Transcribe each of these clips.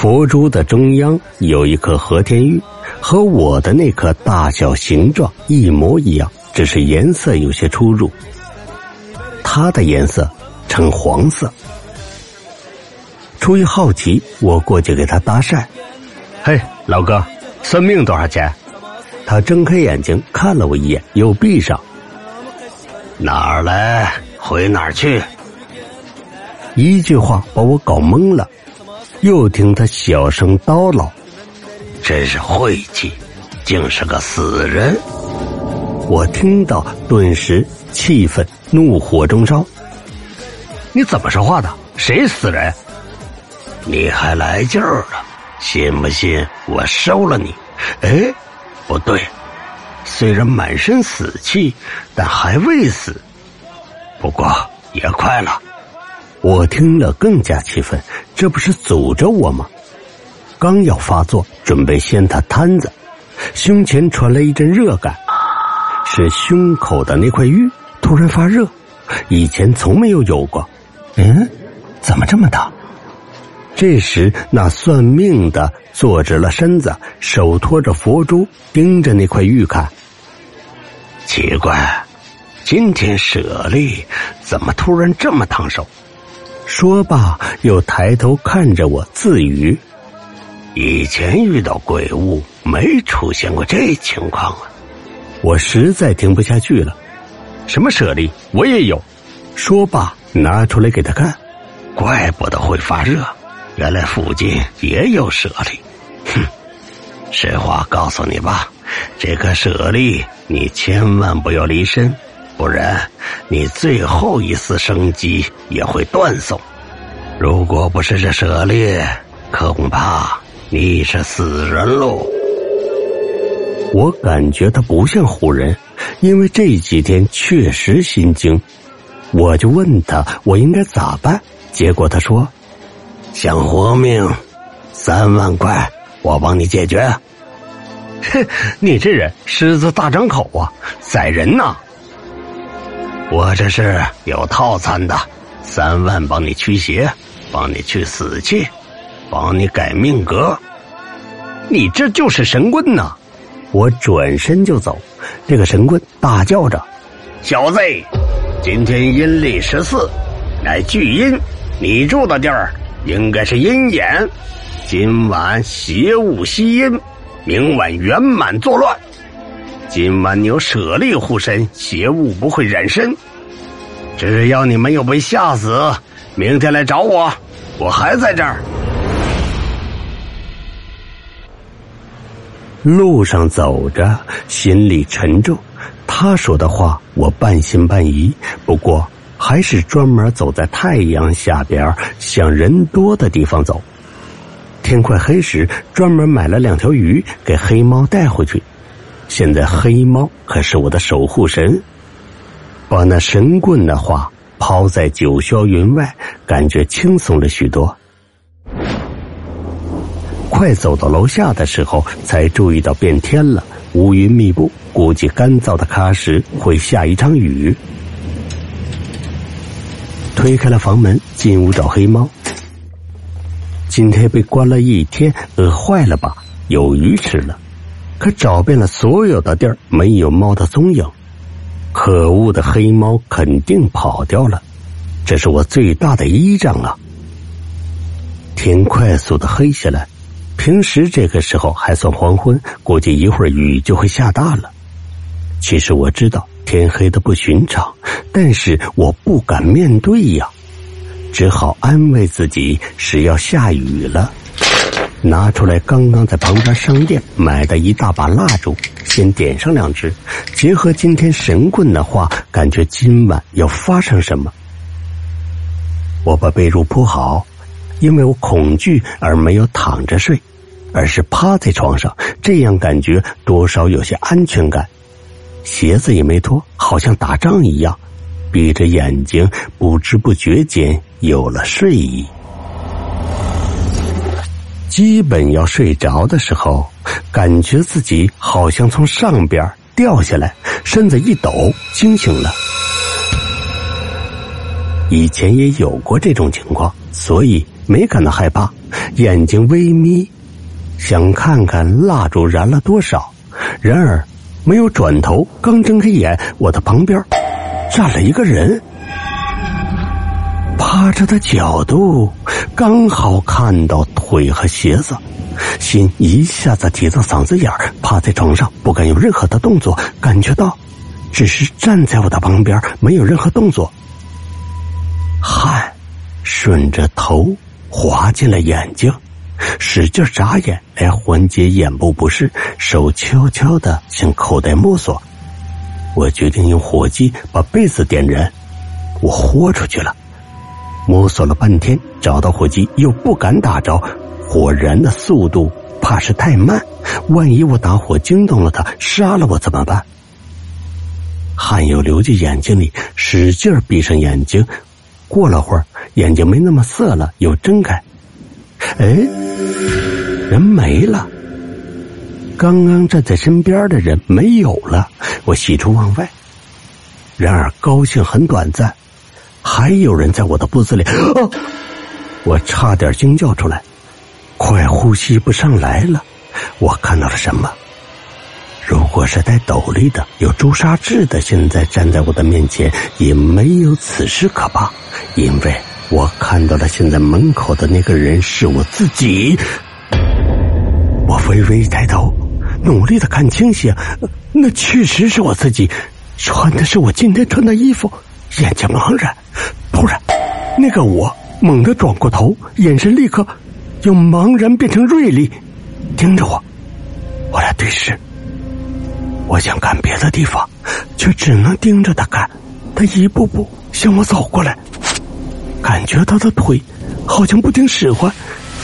佛珠的中央有一颗和田玉，和我的那颗大小形状一模一样，只是颜色有些出入。它的颜色呈黄色。出于好奇，我过去给他搭讪：“嘿，老哥，算命多少钱？”他睁开眼睛看了我一眼，又闭上。哪儿来回哪儿去？一句话把我搞懵了。又听他小声叨唠：“真是晦气，竟是个死人！”我听到，顿时气愤，怒火中烧。你怎么说话的？谁死人？你还来劲儿了？信不信我收了你？哎，不对，虽然满身死气，但还未死。不过也快了。我听了更加气愤，这不是诅咒我吗？刚要发作，准备掀他摊子，胸前传来一阵热感，是胸口的那块玉突然发热，以前从没有有过。嗯，怎么这么大？这时，那算命的坐直了身子，手托着佛珠，盯着那块玉看。奇怪，今天舍利怎么突然这么烫手？说罢，又抬头看着我，自语：“以前遇到鬼物，没出现过这情况啊！”我实在听不下去了。什么舍利？我也有。说罢，拿出来给他看。怪不得会发热，原来附近也有舍利。哼，实话告诉你吧，这颗舍利你千万不要离身。不然，你最后一丝生机也会断送。如果不是这舍利，恐怕你是死人喽。我感觉他不像唬人，因为这几天确实心惊。我就问他我应该咋办，结果他说：“想活命，三万块，我帮你解决。”哼，你这人狮子大张口啊，宰人呐！我这是有套餐的，三万帮你驱邪，帮你去死气，帮你改命格。你这就是神棍呐！我转身就走，这个神棍大叫着：“小子，今天阴历十四，乃巨阴，你住的地儿应该是阴眼，今晚邪物吸阴，明晚圆满作乱。”今晚你有舍利护身，邪物不会染身。只要你没有被吓死，明天来找我，我还在这儿。路上走着，心里沉重。他说的话，我半信半疑。不过，还是专门走在太阳下边，向人多的地方走。天快黑时，专门买了两条鱼给黑猫带回去。现在黑猫可是我的守护神，把那神棍的话抛在九霄云外，感觉轻松了许多。快走到楼下的时候，才注意到变天了，乌云密布，估计干燥的喀什会下一场雨。推开了房门，进屋找黑猫。今天被关了一天，饿坏了吧？有鱼吃了。可找遍了所有的地儿，没有猫的踪影。可恶的黑猫肯定跑掉了，这是我最大的依仗啊！天快速的黑下来，平时这个时候还算黄昏，估计一会儿雨就会下大了。其实我知道天黑的不寻常，但是我不敢面对呀，只好安慰自己是要下雨了。拿出来刚刚在旁边商店买的一大把蜡烛，先点上两支，结合今天神棍的话，感觉今晚要发生什么。我把被褥铺好，因为我恐惧而没有躺着睡，而是趴在床上，这样感觉多少有些安全感。鞋子也没脱，好像打仗一样，闭着眼睛，不知不觉间有了睡意。基本要睡着的时候，感觉自己好像从上边掉下来，身子一抖，惊醒了。以前也有过这种情况，所以没感到害怕，眼睛微眯，想看看蜡烛燃了多少。然而没有转头，刚睁开眼，我的旁边站了一个人，趴着的角度刚好看到腿和鞋子，心一下子提到嗓子眼儿，趴在床上不敢有任何的动作，感觉到只是站在我的旁边，没有任何动作。汗顺着头滑进了眼睛，使劲眨眼来缓解眼部不适，手悄悄的向口袋摸索。我决定用火机把被子点燃，我豁出去了。摸索了半天，找到火机又不敢打着，火燃的速度怕是太慢，万一我打火惊动了他，杀了我怎么办？汗又流进眼睛里，使劲闭上眼睛。过了会儿，眼睛没那么涩了，又睁开。哎，人没了。刚刚站在身边的人没有了。我喜出望外，然而高兴很短暂。还有人在我的脖子里，啊！我差点惊叫出来，快呼吸不上来了。我看到了什么？如果是戴斗笠的、有朱砂痣的，现在站在我的面前，也没有此事可怕，因为我看到了现在门口的那个人是我自己。我微微抬头，努力的看清晰，那确实是我自己，穿的是我今天穿的衣服，眼睛茫然。突然，那个我猛地转过头，眼神立刻由茫然变成锐利，盯着我。我俩对视。我想看别的地方，却只能盯着他看。他一步步向我走过来，感觉他的腿好像不听使唤，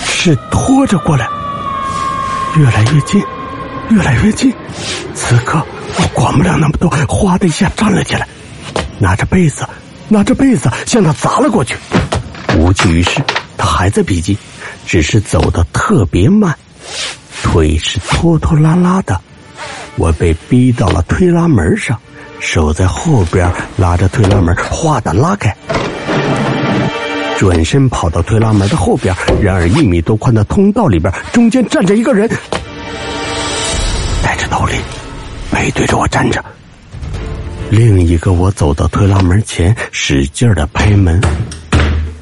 是拖着过来，越来越近，越来越近。此刻我管不了那么多，哗的一下站了起来，拿着被子，拿着被子向他砸了过去。无济于事，他还在逼近，只是走的特别慢，腿是拖拖拉拉的。我被逼到了推拉门上，手在后边拉着推拉门，哗的拉开，转身跑到推拉门的后边。然而一米多宽的通道里边，中间站着一个人，戴着斗笠，背对着我站着。另一个我走到推拉门前，使劲的拍门，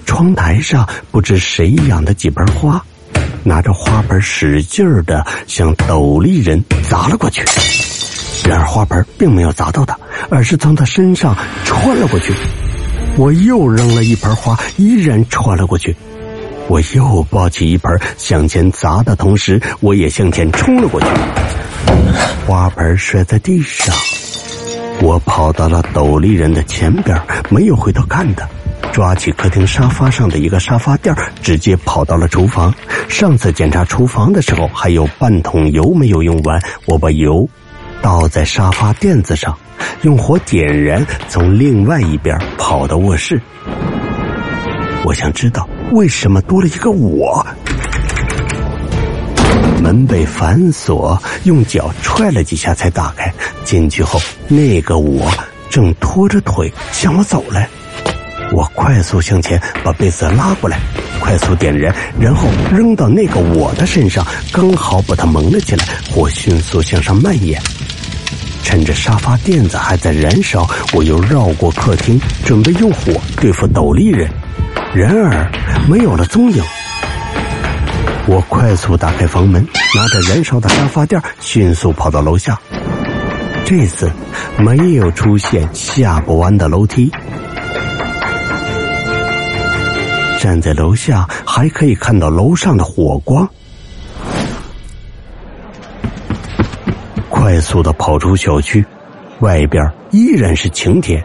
窗台上不知谁养的几盆花。拿着花盆使劲的向斗笠人砸了过去，然而花盆并没有砸到他，而是从他身上穿了过去。我又扔了一盆花，依然穿了过去。我又抱起一盆向前砸的同时，我也向前冲了过去。花盆摔在地上，我跑到了斗笠人的前边，没有回头看他。抓起客厅沙发上的一个沙发垫直接跑到了厨房。上次检查厨房的时候，还有半桶油没有用完，我把油倒在沙发垫子上，用火点燃，从另外一边跑到卧室。我想知道为什么多了一个我。门被反锁，用脚踹了几下才打开。进去后，那个我正拖着腿向我走来。我快速向前，把被子拉过来，快速点燃，然后扔到那个我的身上，刚好把它蒙了起来。火迅速向上蔓延，趁着沙发垫子还在燃烧，我又绕过客厅，准备用火对付斗笠人。然而没有了踪影。我快速打开房门，拿着燃烧的沙发垫，迅速跑到楼下。这次没有出现下不完的楼梯。站在楼下，还可以看到楼上的火光。快速的跑出小区，外边依然是晴天。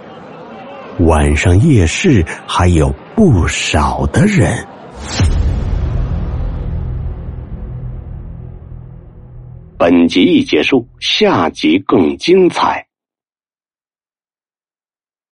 晚上夜市还有不少的人。本集已结束，下集更精彩。